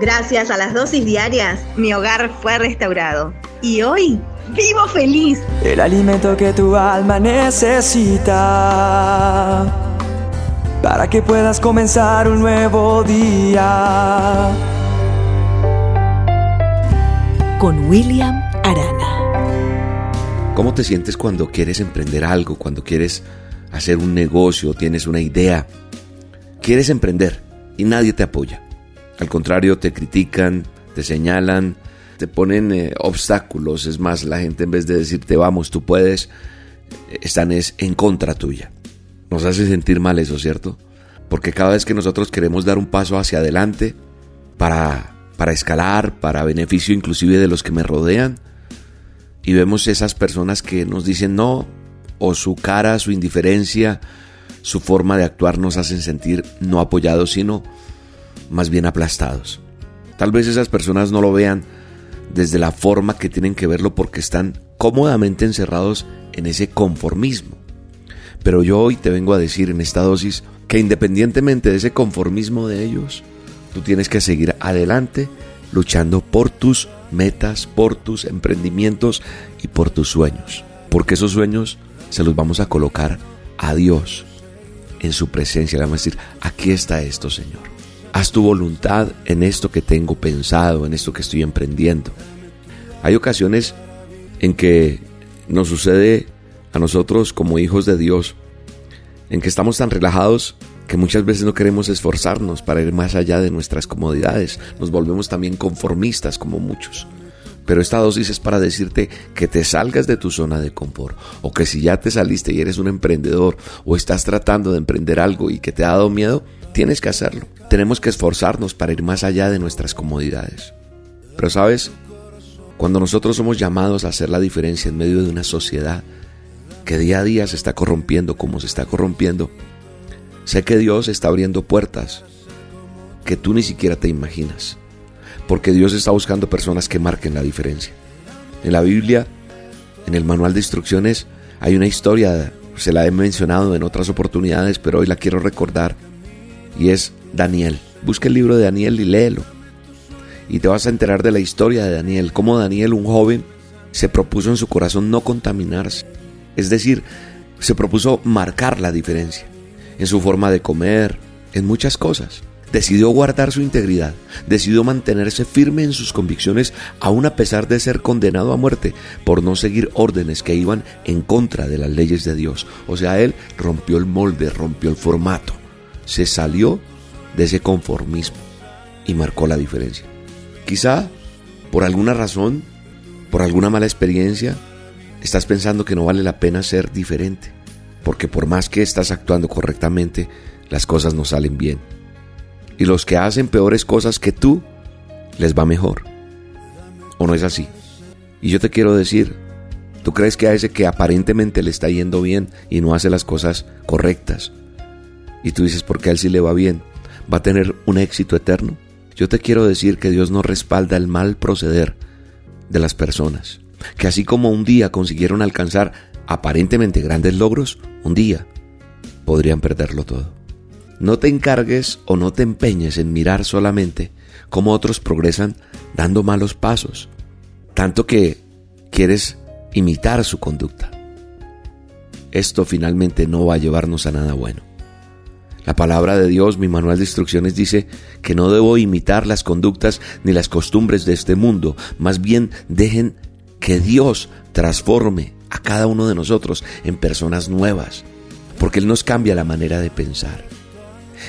Gracias a las dosis diarias, mi hogar fue restaurado. Y hoy vivo feliz. El alimento que tu alma necesita para que puedas comenzar un nuevo día. Con William Arana. ¿Cómo te sientes cuando quieres emprender algo, cuando quieres hacer un negocio, tienes una idea? Quieres emprender y nadie te apoya. Al contrario, te critican, te señalan, te ponen eh, obstáculos. Es más, la gente en vez de decirte vamos, tú puedes, están es en contra tuya. Nos hace sentir mal eso, ¿cierto? Porque cada vez que nosotros queremos dar un paso hacia adelante para, para escalar, para beneficio inclusive de los que me rodean, y vemos esas personas que nos dicen no, o su cara, su indiferencia, su forma de actuar nos hacen sentir no apoyados, sino más bien aplastados. Tal vez esas personas no lo vean desde la forma que tienen que verlo porque están cómodamente encerrados en ese conformismo. Pero yo hoy te vengo a decir en esta dosis que independientemente de ese conformismo de ellos, tú tienes que seguir adelante luchando por tus metas, por tus emprendimientos y por tus sueños. Porque esos sueños se los vamos a colocar a Dios en su presencia. Le vamos a decir, aquí está esto, Señor. Haz tu voluntad en esto que tengo pensado, en esto que estoy emprendiendo. Hay ocasiones en que nos sucede a nosotros como hijos de Dios, en que estamos tan relajados que muchas veces no queremos esforzarnos para ir más allá de nuestras comodidades. Nos volvemos también conformistas como muchos. Pero esta dosis es para decirte que te salgas de tu zona de confort o que si ya te saliste y eres un emprendedor o estás tratando de emprender algo y que te ha dado miedo, tienes que hacerlo. Tenemos que esforzarnos para ir más allá de nuestras comodidades. Pero sabes, cuando nosotros somos llamados a hacer la diferencia en medio de una sociedad que día a día se está corrompiendo como se está corrompiendo, sé que Dios está abriendo puertas que tú ni siquiera te imaginas porque Dios está buscando personas que marquen la diferencia. En la Biblia, en el manual de instrucciones, hay una historia, se la he mencionado en otras oportunidades, pero hoy la quiero recordar, y es Daniel. Busca el libro de Daniel y léelo. Y te vas a enterar de la historia de Daniel, cómo Daniel, un joven, se propuso en su corazón no contaminarse. Es decir, se propuso marcar la diferencia en su forma de comer, en muchas cosas decidió guardar su integridad, decidió mantenerse firme en sus convicciones aun a pesar de ser condenado a muerte por no seguir órdenes que iban en contra de las leyes de Dios. O sea, él rompió el molde, rompió el formato, se salió de ese conformismo y marcó la diferencia. Quizá por alguna razón, por alguna mala experiencia, estás pensando que no vale la pena ser diferente, porque por más que estás actuando correctamente, las cosas no salen bien y los que hacen peores cosas que tú, les va mejor. ¿O no es así? Y yo te quiero decir, ¿tú crees que a ese que aparentemente le está yendo bien y no hace las cosas correctas, y tú dices, porque a él sí le va bien, va a tener un éxito eterno? Yo te quiero decir que Dios no respalda el mal proceder de las personas, que así como un día consiguieron alcanzar aparentemente grandes logros, un día podrían perderlo todo. No te encargues o no te empeñes en mirar solamente cómo otros progresan dando malos pasos, tanto que quieres imitar su conducta. Esto finalmente no va a llevarnos a nada bueno. La palabra de Dios, mi manual de instrucciones dice que no debo imitar las conductas ni las costumbres de este mundo, más bien dejen que Dios transforme a cada uno de nosotros en personas nuevas, porque Él nos cambia la manera de pensar.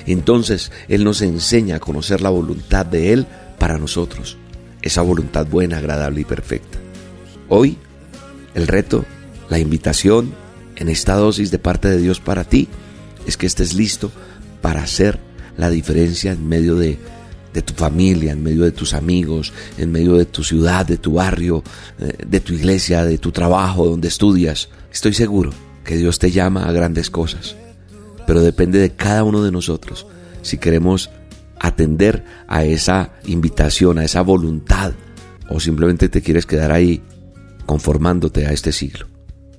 Entonces Él nos enseña a conocer la voluntad de Él para nosotros, esa voluntad buena, agradable y perfecta. Hoy, el reto, la invitación en esta dosis de parte de Dios para ti es que estés listo para hacer la diferencia en medio de, tu familia, en medio de tus amigos, en medio de tu ciudad, de tu barrio, eh, de tu iglesia, de tu trabajo, donde estudias. Estoy seguro que Dios te llama a grandes cosas pero depende de cada uno de nosotros si queremos atender a esa invitación, a esa voluntad, o simplemente te quieres quedar ahí conformándote a este siglo.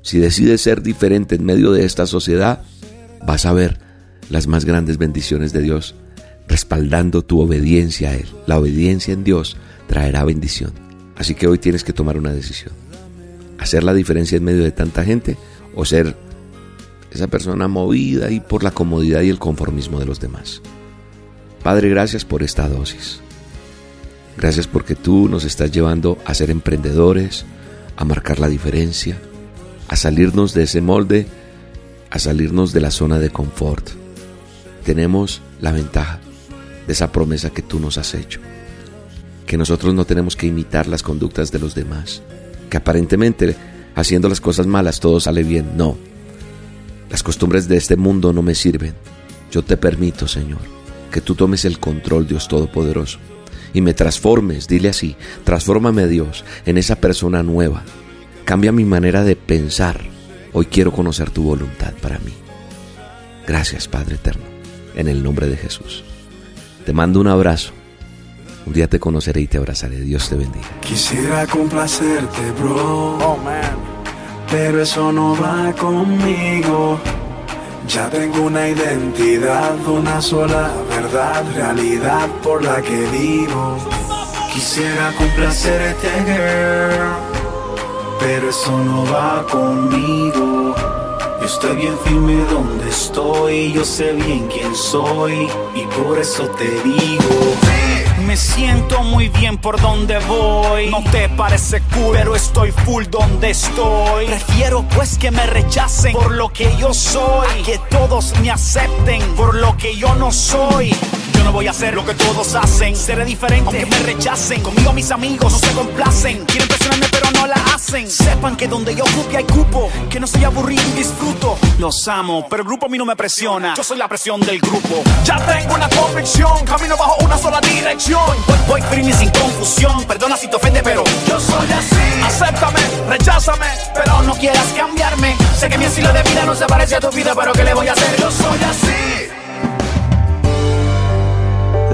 Si decides ser diferente en medio de esta sociedad, vas a ver las más grandes bendiciones de Dios respaldando tu obediencia a Él. La obediencia en Dios traerá bendición. Así que hoy tienes que tomar una decisión. Hacer la diferencia en medio de tanta gente o ser esa persona movida y por la comodidad y el conformismo de los demás. Padre, gracias por esta dosis. Gracias porque tú nos estás llevando a ser emprendedores, a marcar la diferencia, a salirnos de ese molde, a salirnos de la zona de confort. Tenemos la ventaja de esa promesa que tú nos has hecho, que nosotros no tenemos que imitar las conductas de los demás, que aparentemente haciendo las cosas malas todo sale bien. No, las costumbres de este mundo no me sirven. Yo te permito, Señor, que tú tomes el control, Dios Todopoderoso, y me transformes, dile así, transfórmame, Dios, en esa persona nueva. Cambia mi manera de pensar. Hoy quiero conocer tu voluntad para mí. Gracias, Padre Eterno, en el nombre de Jesús. Te mando un abrazo. Un día te conoceré y te abrazaré. Dios te bendiga. Quisiera complacerte, bro. Oh, man. Pero eso no va conmigo. Ya tengo una identidad, una sola verdad, realidad por la que vivo. Quisiera complacerte, girl, pero eso no va conmigo. Yo estoy bien firme donde estoy, yo sé bien quién soy y por eso te digo. Me siento muy bien por donde voy. No te parece cool, pero estoy full donde estoy. Prefiero pues que me rechacen por lo que yo soy. que todos me acepten por lo que yo no soy. Yo no voy a hacer lo que todos hacen. Seré diferente, aunque me rechacen. Conmigo mis amigos no se complacen. Quieren presionarme, pero no la hacen. Sepan que donde yo ocupe hay cupo. Que no soy aburrido y disfruto. Los amo, pero el grupo a mí no me presiona. Yo soy la presión del grupo. Ya tengo una convicción. Camino bajo una sola dirección. Voy, voy firme sin confusión. Perdona si te ofende, pero yo soy así. Acéptame, recházame, pero no quieras cambiarme. Sé que mi estilo de vida no se parece a tu vida, pero ¿qué le voy a hacer? Yo soy así.